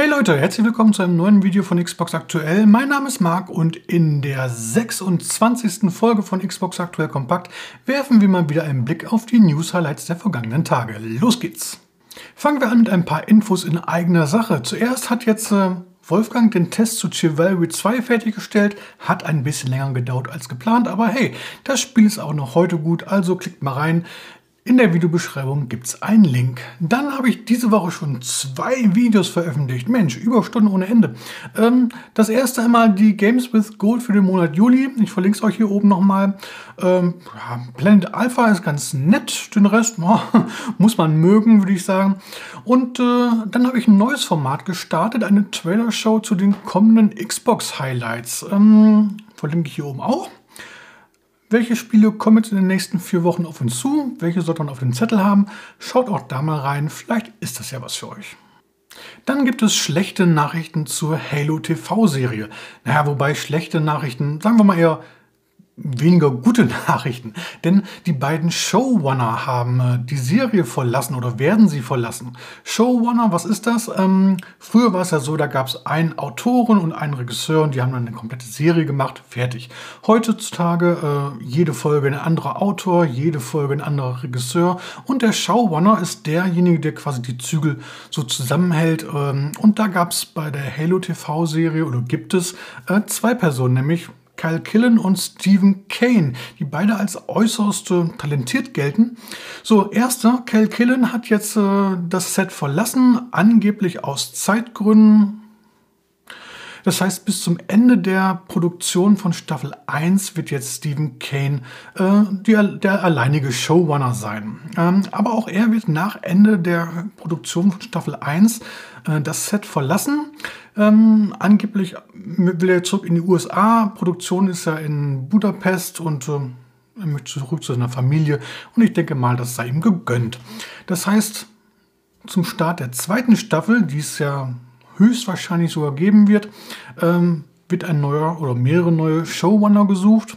Hey Leute, herzlich willkommen zu einem neuen Video von Xbox Aktuell. Mein Name ist Marc und in der 26. Folge von Xbox Aktuell Kompakt werfen wir mal wieder einen Blick auf die News-Highlights der vergangenen Tage. Los geht's! Fangen wir an mit ein paar Infos in eigener Sache. Zuerst hat jetzt äh, Wolfgang den Test zu Chivalry 2 fertiggestellt. Hat ein bisschen länger gedauert als geplant, aber hey, das Spiel ist auch noch heute gut, also klickt mal rein. In der Videobeschreibung gibt es einen Link. Dann habe ich diese Woche schon zwei Videos veröffentlicht. Mensch, Überstunden ohne Ende. Ähm, das erste einmal die Games with Gold für den Monat Juli. Ich verlinke es euch hier oben nochmal. Ähm, Planet Alpha ist ganz nett. Den Rest oh, muss man mögen, würde ich sagen. Und äh, dann habe ich ein neues Format gestartet. Eine Trailer-Show zu den kommenden Xbox-Highlights. Ähm, verlinke ich hier oben auch. Welche Spiele kommen jetzt in den nächsten vier Wochen auf uns zu? Welche sollte man auf dem Zettel haben? Schaut auch da mal rein, vielleicht ist das ja was für euch. Dann gibt es schlechte Nachrichten zur Halo TV-Serie. Naja, wobei schlechte Nachrichten, sagen wir mal eher weniger gute Nachrichten, denn die beiden Showrunner haben äh, die Serie verlassen oder werden sie verlassen. Showrunner, was ist das? Ähm, früher war es ja so, da gab es einen Autoren und einen Regisseur und die haben dann eine komplette Serie gemacht, fertig. Heutzutage äh, jede Folge ein anderer Autor, jede Folge ein anderer Regisseur und der Showrunner ist derjenige, der quasi die Zügel so zusammenhält. Ähm, und da gab es bei der Halo TV-Serie oder gibt es äh, zwei Personen, nämlich Kyle Killen und Stephen Kane, die beide als äußerst äh, talentiert gelten. So, erster, Kyle Killen hat jetzt äh, das Set verlassen, angeblich aus Zeitgründen. Das heißt, bis zum Ende der Produktion von Staffel 1 wird jetzt Stephen Kane äh, der, der, alleinige Showrunner sein. Ähm, aber auch er wird nach Ende der Produktion von Staffel 1 äh, das Set verlassen. Ähm, angeblich will er zurück in die USA. Produktion ist ja in Budapest und äh, er möchte zurück zu seiner Familie. Und ich denke mal, das sei ihm gegönnt. Das heißt, zum Start der zweiten Staffel, die es ja höchstwahrscheinlich sogar geben wird, ähm, wird ein neuer oder mehrere neue Showrunner gesucht.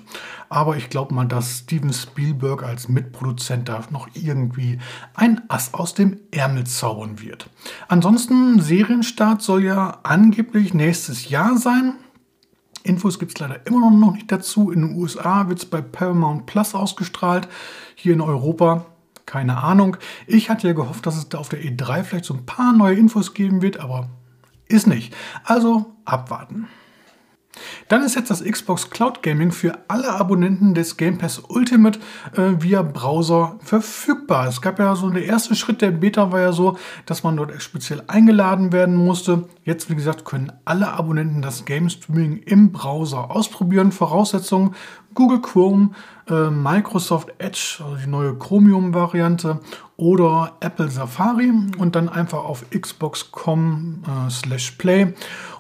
Aber ich glaube mal, dass Steven Spielberg als Mitproduzent da noch irgendwie ein Ass aus dem Ärmel zaubern wird. Ansonsten, Serienstart soll ja angeblich nächstes Jahr sein. Infos gibt es leider immer noch nicht dazu. In den USA wird es bei Paramount Plus ausgestrahlt. Hier in Europa keine Ahnung. Ich hatte ja gehofft, dass es da auf der E3 vielleicht so ein paar neue Infos geben wird, aber ist nicht. Also abwarten. Dann ist jetzt das Xbox Cloud Gaming für alle Abonnenten des Game Pass Ultimate äh, via Browser verfügbar. Es gab ja so der erste Schritt der Beta war ja so, dass man dort speziell eingeladen werden musste. Jetzt, wie gesagt, können alle Abonnenten das Game Streaming im Browser ausprobieren. Voraussetzungen Google Chrome, äh, Microsoft Edge, also die neue Chromium-Variante oder Apple Safari und dann einfach auf xbox.com äh, slash play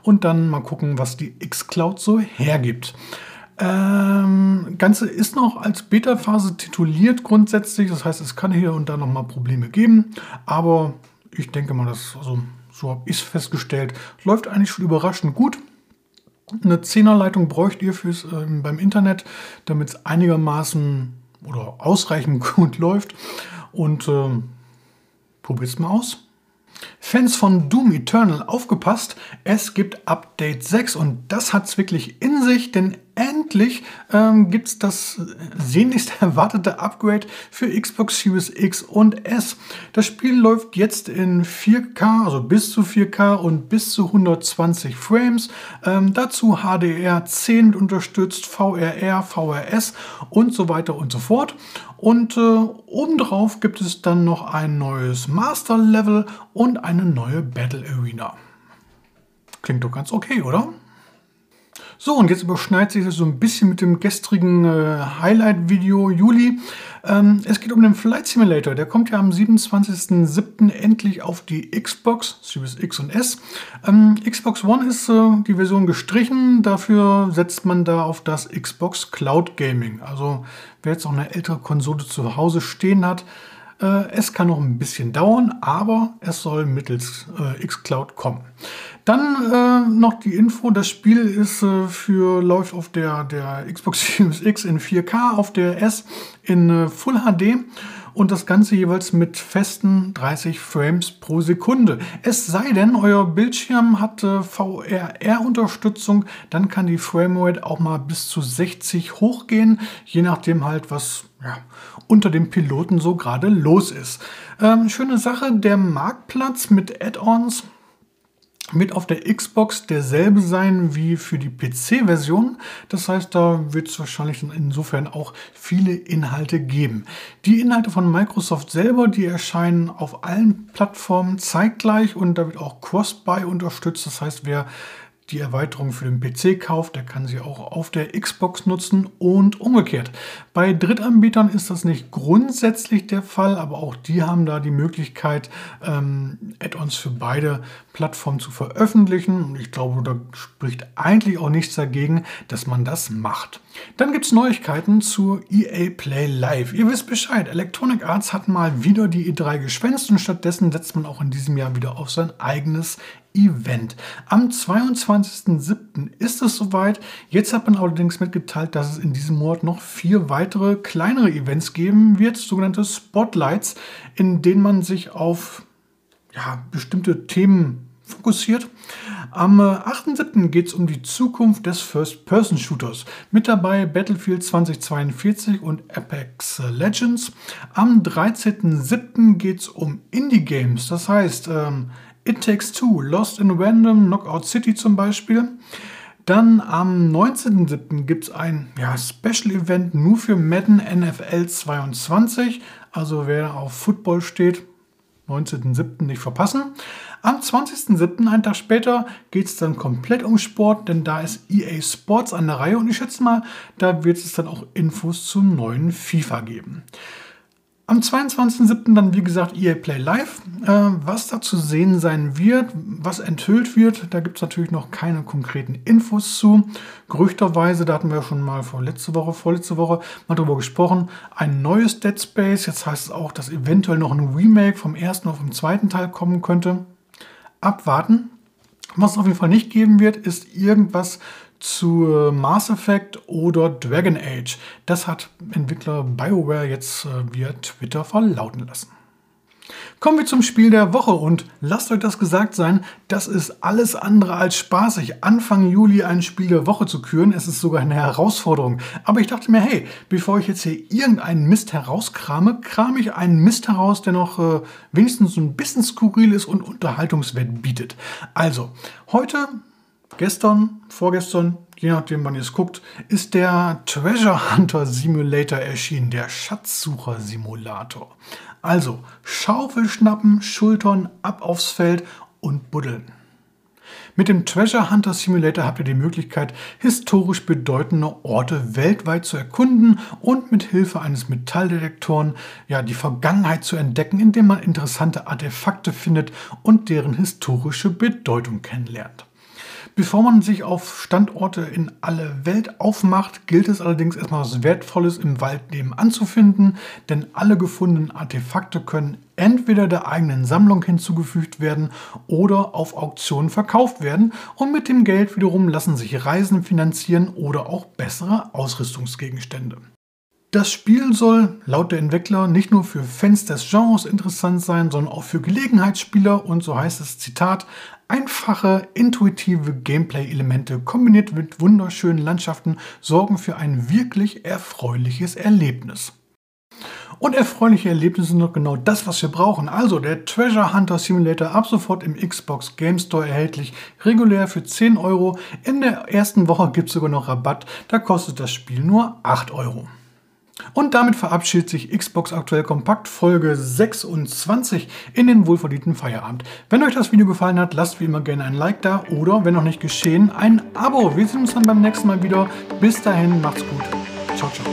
und dann mal gucken, was die xCloud so hergibt. Ähm, Ganze ist noch als Beta-Phase tituliert grundsätzlich, das heißt, es kann hier und da noch mal Probleme geben, aber ich denke mal, dass, also, so habe ich es festgestellt, läuft eigentlich schon überraschend gut. Eine 10er Leitung bräucht ihr fürs, äh, beim Internet, damit es einigermaßen oder ausreichend gut läuft. Und äh, es mal aus. Fans von Doom Eternal aufgepasst, es gibt Update 6 und das hat es wirklich in sich, denn endlich ähm, gibt es das sehnlichst erwartete Upgrade für Xbox Series X und S. Das Spiel läuft jetzt in 4K, also bis zu 4K und bis zu 120 Frames. Ähm, dazu HDR 10 unterstützt, VRR, VRS und so weiter und so fort. Und äh, obendrauf gibt es dann noch ein neues Master Level und eine neue Battle Arena. Klingt doch ganz okay, oder? So, und jetzt überschneidet sich das so ein bisschen mit dem gestrigen äh, Highlight-Video Juli. Ähm, es geht um den Flight Simulator. Der kommt ja am 27.07. endlich auf die Xbox, Series X und S. Ähm, Xbox One ist äh, die Version gestrichen. Dafür setzt man da auf das Xbox Cloud Gaming. Also wer jetzt noch eine ältere Konsole zu Hause stehen hat, es kann noch ein bisschen dauern, aber es soll mittels äh, xCloud kommen. Dann äh, noch die Info, das Spiel ist äh, für läuft auf der, der Xbox Series X in 4K, auf der S in äh, Full HD und das Ganze jeweils mit festen 30 Frames pro Sekunde. Es sei denn, euer Bildschirm hat VRR-Unterstützung, dann kann die Framerate auch mal bis zu 60 hochgehen, je nachdem halt, was ja, unter dem Piloten so gerade los ist. Ähm, schöne Sache, der Marktplatz mit Add-ons mit auf der Xbox derselbe sein wie für die PC-Version. Das heißt, da wird es wahrscheinlich insofern auch viele Inhalte geben. Die Inhalte von Microsoft selber, die erscheinen auf allen Plattformen zeitgleich und da wird auch Cross-Buy unterstützt. Das heißt, wer die Erweiterung für den PC kauft, der kann sie auch auf der Xbox nutzen und umgekehrt. Bei Drittanbietern ist das nicht grundsätzlich der Fall, aber auch die haben da die Möglichkeit, ähm, Add-ons für beide Plattformen zu veröffentlichen. Und ich glaube, da spricht eigentlich auch nichts dagegen, dass man das macht. Dann gibt es Neuigkeiten zu EA Play Live. Ihr wisst Bescheid, Electronic Arts hat mal wieder die E3 geschwänzt und stattdessen setzt man auch in diesem Jahr wieder auf sein eigenes Event. Am 22.07. ist es soweit. Jetzt hat man allerdings mitgeteilt, dass es in diesem Monat noch vier weitere kleinere Events geben wird, sogenannte Spotlights, in denen man sich auf ja, bestimmte Themen fokussiert. Am 8.7. geht es um die Zukunft des First-Person-Shooters. Mit dabei Battlefield 2042 und Apex Legends. Am 13.7. geht es um Indie-Games. Das heißt, ähm, It Takes Two, Lost in Random, Knockout City zum Beispiel. Dann am 19.07. gibt es ein ja, Special-Event nur für Madden NFL 22. Also wer auf Football steht, 19.07. nicht verpassen. Am 20.07., einen Tag später, geht es dann komplett um Sport, denn da ist EA Sports an der Reihe und ich schätze mal, da wird es dann auch Infos zum neuen FIFA geben. Am 22.07. dann, wie gesagt, EA Play Live. Äh, was da zu sehen sein wird, was enthüllt wird, da gibt es natürlich noch keine konkreten Infos zu. Gerüchterweise, da hatten wir schon mal vor letzte Woche, vorletzte Woche mal drüber gesprochen, ein neues Dead Space. Jetzt heißt es auch, dass eventuell noch ein Remake vom ersten auf dem zweiten Teil kommen könnte. Abwarten. Was es auf jeden Fall nicht geben wird, ist irgendwas zu Mass Effect oder Dragon Age. Das hat Entwickler BioWare jetzt äh, via Twitter verlauten lassen. Kommen wir zum Spiel der Woche und lasst euch das gesagt sein, das ist alles andere als spaßig, Anfang Juli ein Spiel der Woche zu küren. Es ist sogar eine Herausforderung. Aber ich dachte mir, hey, bevor ich jetzt hier irgendeinen Mist herauskrame, kram ich einen Mist heraus, der noch äh, wenigstens ein bisschen skurril ist und Unterhaltungswert bietet. Also, heute Gestern, vorgestern, je nachdem wann ihr es guckt, ist der Treasure Hunter Simulator erschienen, der Schatzsucher Simulator. Also Schaufel schnappen, Schultern, ab aufs Feld und buddeln. Mit dem Treasure Hunter Simulator habt ihr die Möglichkeit, historisch bedeutende Orte weltweit zu erkunden und mit Hilfe eines Metalldetektoren ja, die Vergangenheit zu entdecken, indem man interessante Artefakte findet und deren historische Bedeutung kennenlernt. Bevor man sich auf Standorte in alle Welt aufmacht, gilt es allerdings erstmal was Wertvolles im Wald nebenan zu finden, denn alle gefundenen Artefakte können entweder der eigenen Sammlung hinzugefügt werden oder auf Auktionen verkauft werden. Und mit dem Geld wiederum lassen sich Reisen finanzieren oder auch bessere Ausrüstungsgegenstände. Das Spiel soll laut der Entwickler nicht nur für Fans des Genres interessant sein, sondern auch für Gelegenheitsspieler. Und so heißt es Zitat, einfache, intuitive Gameplay-Elemente kombiniert mit wunderschönen Landschaften sorgen für ein wirklich erfreuliches Erlebnis. Und erfreuliche Erlebnisse sind doch genau das, was wir brauchen. Also der Treasure Hunter Simulator ab sofort im Xbox Game Store erhältlich, regulär für 10 Euro. In der ersten Woche gibt es sogar noch Rabatt, da kostet das Spiel nur 8 Euro. Und damit verabschiedet sich Xbox Aktuell Kompakt Folge 26 in den wohlverdienten Feierabend. Wenn euch das Video gefallen hat, lasst wie immer gerne ein Like da oder, wenn noch nicht geschehen, ein Abo. Wir sehen uns dann beim nächsten Mal wieder. Bis dahin, macht's gut. Ciao, ciao.